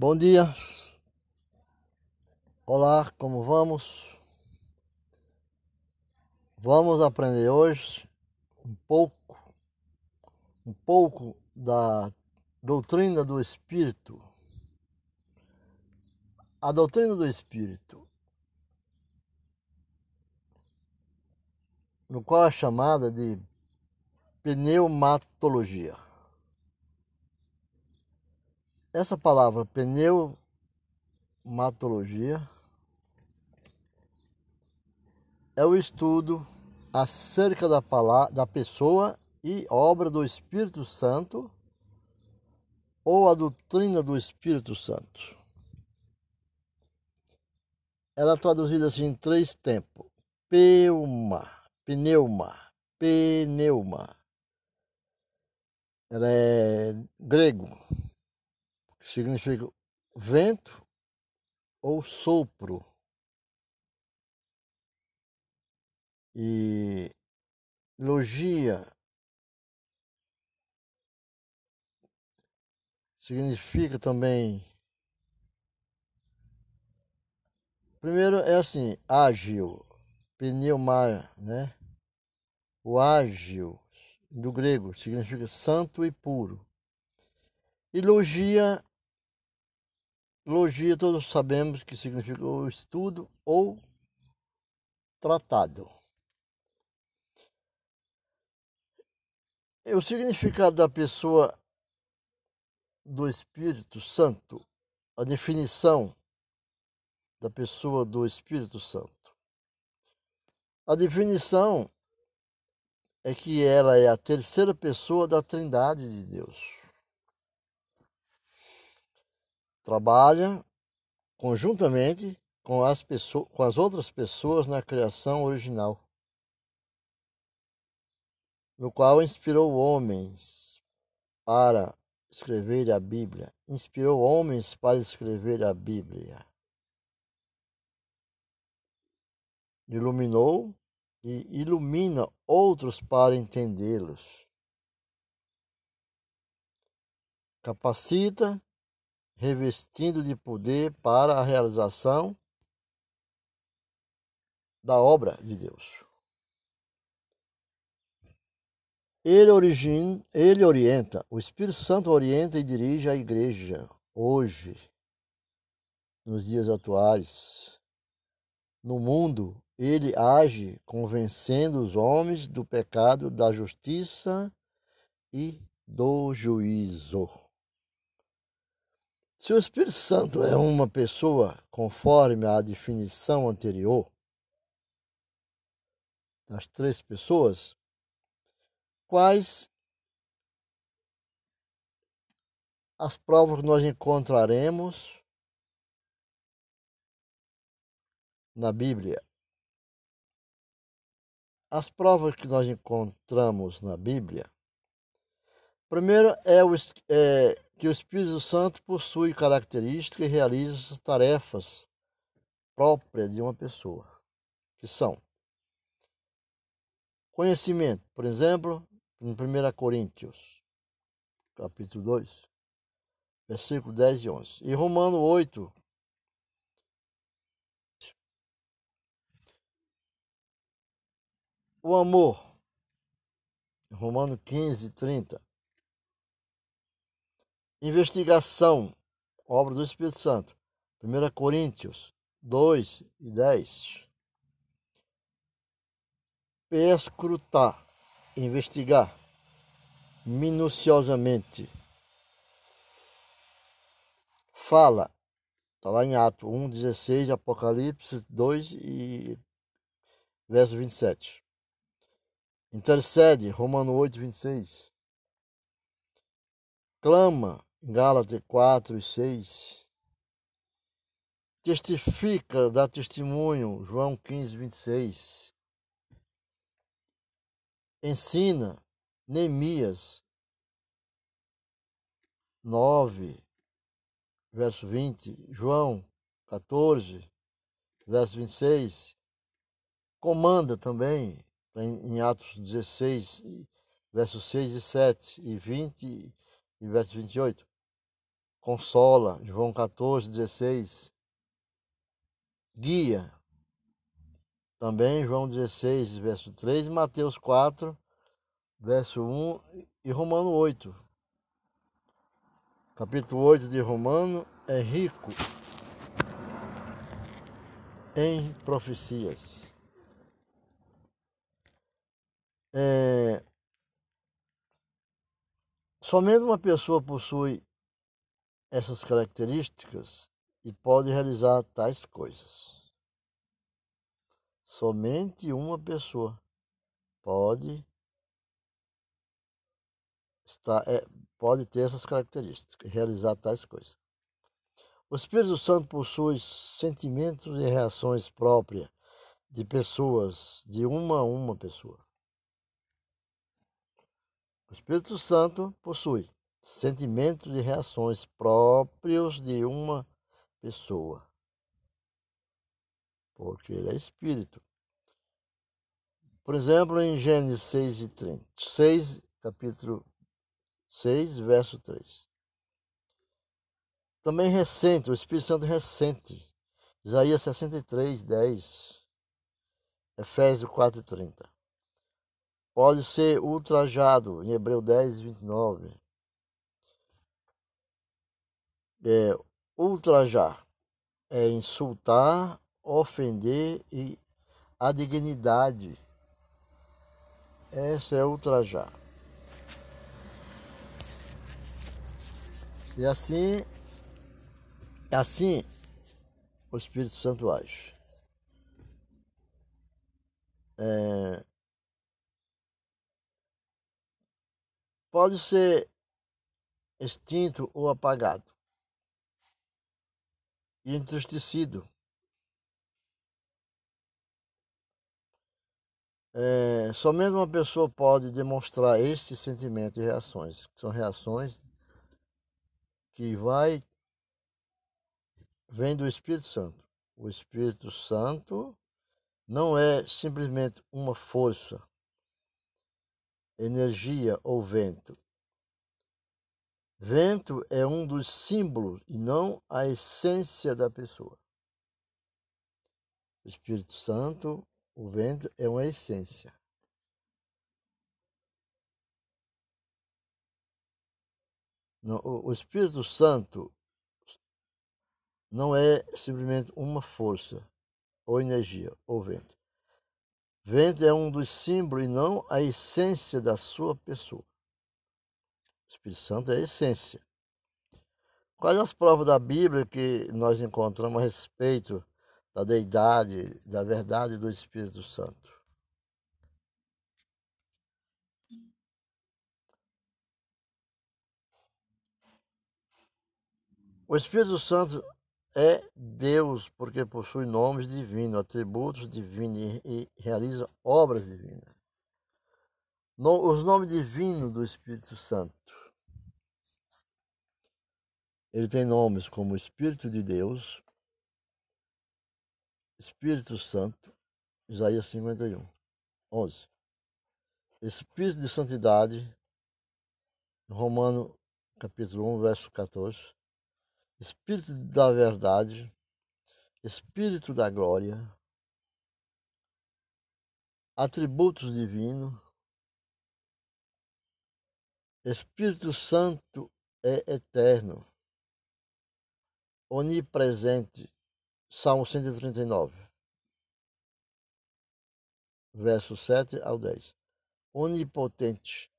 Bom dia. Olá, como vamos? Vamos aprender hoje um pouco, um pouco da doutrina do Espírito. A doutrina do Espírito, no qual é chamada de pneumatologia. Essa palavra pneumatologia é o estudo acerca da, palavra, da pessoa e obra do Espírito Santo ou a doutrina do Espírito Santo. Ela é traduzida assim em três tempos: peuma, pneuma, pneuma. Ela é grego significa vento ou sopro. E logia significa também. Primeiro é assim, ágil, pneuma, né? O ágil, do grego, significa santo e puro. E logia Logia todos sabemos que significa o estudo ou tratado. O significado da pessoa do Espírito Santo, a definição da pessoa do Espírito Santo. A definição é que ela é a terceira pessoa da Trindade de Deus. Trabalha conjuntamente com as, pessoas, com as outras pessoas na criação original, no qual inspirou homens para escrever a Bíblia, inspirou homens para escrever a Bíblia. Iluminou e ilumina outros para entendê-los. Capacita revestindo de poder para a realização da obra de Deus. Ele, origina, ele orienta, o Espírito Santo orienta e dirige a igreja hoje, nos dias atuais. No mundo, ele age convencendo os homens do pecado, da justiça e do juízo. Se o Espírito Santo é uma pessoa conforme a definição anterior das três pessoas, quais as provas que nós encontraremos na Bíblia? As provas que nós encontramos na Bíblia, primeiro é, o, é que o Espírito Santo possui características e realiza as tarefas próprias de uma pessoa, que são conhecimento, por exemplo, em 1 Coríntios, capítulo 2, versículo 10 e 11, e Romano 8, o amor, Romano 15, 30, Investigação, obra do Espírito Santo. 1 Coríntios 2 e 10. Perscrutar, investigar minuciosamente. Fala, está lá em Atos 1, 16, Apocalipse 2 e verso 27. Intercede, Romano 8, 26. Clama, Gálatas 4 e 6. Testifica, dá testemunho, João 15, 26. Ensina, Neemias 9, verso 20. João 14, verso 26. Comanda também, em Atos 16, versos 6 e 7 e 20 e verso 28 consola, João 14, 16. Guia, também João 16, verso 3, Mateus 4, verso 1 e Romano 8. Capítulo 8 de Romano é rico em profecias. É, somente uma pessoa possui essas características e pode realizar tais coisas. Somente uma pessoa pode estar, é, pode ter essas características, realizar tais coisas. O Espírito Santo possui sentimentos e reações próprias de pessoas, de uma a uma pessoa. O Espírito Santo possui sentimentos e reações próprios de uma pessoa. Porque ele é espírito. Por exemplo, em Gênesis 6 e 30, 6, capítulo 6, verso 3. Também recente, o Espírito Santo recente. Isaías 63, 10. Efésios 4, 30. Pode ser ultrajado, em Hebreu 10, 29. É, ultrajar é insultar, ofender e a dignidade. Essa é ultrajar. E assim, assim o Espírito Santo age. É, pode ser extinto ou apagado e entristecido. É, somente uma pessoa pode demonstrar este sentimento e reações, que são reações que vai vem do Espírito Santo. O Espírito Santo não é simplesmente uma força, energia ou vento. Vento é um dos símbolos e não a essência da pessoa. O Espírito Santo, o vento é uma essência. O Espírito Santo não é simplesmente uma força, ou energia, ou vento. Vento é um dos símbolos e não a essência da sua pessoa. O Espírito Santo é a essência. Quais as provas da Bíblia que nós encontramos a respeito da deidade, da verdade do Espírito Santo? O Espírito Santo é Deus porque possui nomes divinos, atributos divinos e realiza obras divinas. Os nomes divinos do Espírito Santo ele tem nomes como Espírito de Deus, Espírito Santo, Isaías 51, 11. Espírito de Santidade, Romano capítulo 1, verso 14. Espírito da Verdade, Espírito da Glória, Atributos Divinos, Espírito Santo é eterno onipresente. Salmo 139, verso 7 ao 10. Onipotente.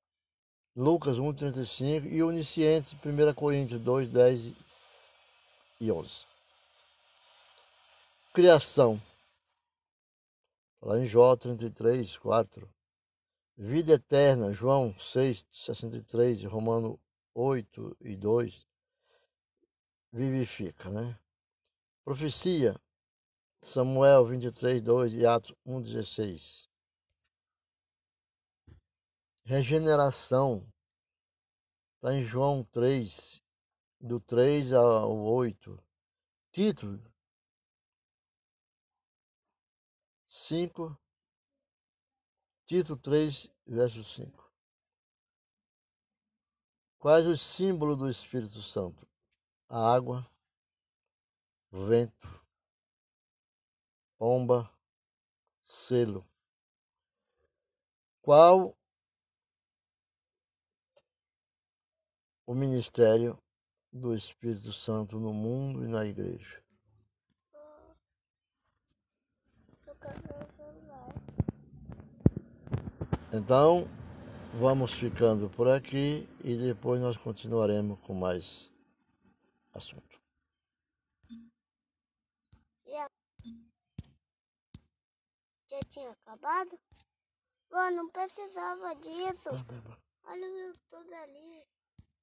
Lucas 1,35 e onisciente, 1 Coríntios 2, 10 e 11. Criação. Lá em Jó 33, 4. Vida eterna, João 6, 63, Romano 8 e 2 vivifica, né? Profecia, Samuel 23, 2 e Atos 1, 16. Regeneração, está em João 3, do 3 ao 8. Título, 5, título 3, verso 5. Quais os símbolos do Espírito Santo? água, vento, pomba, selo. Qual o ministério do Espírito Santo no mundo e na igreja? Então, vamos ficando por aqui e depois nós continuaremos com mais assunto. Já tinha acabado? Pô, não precisava disso. Olha o YouTube ali.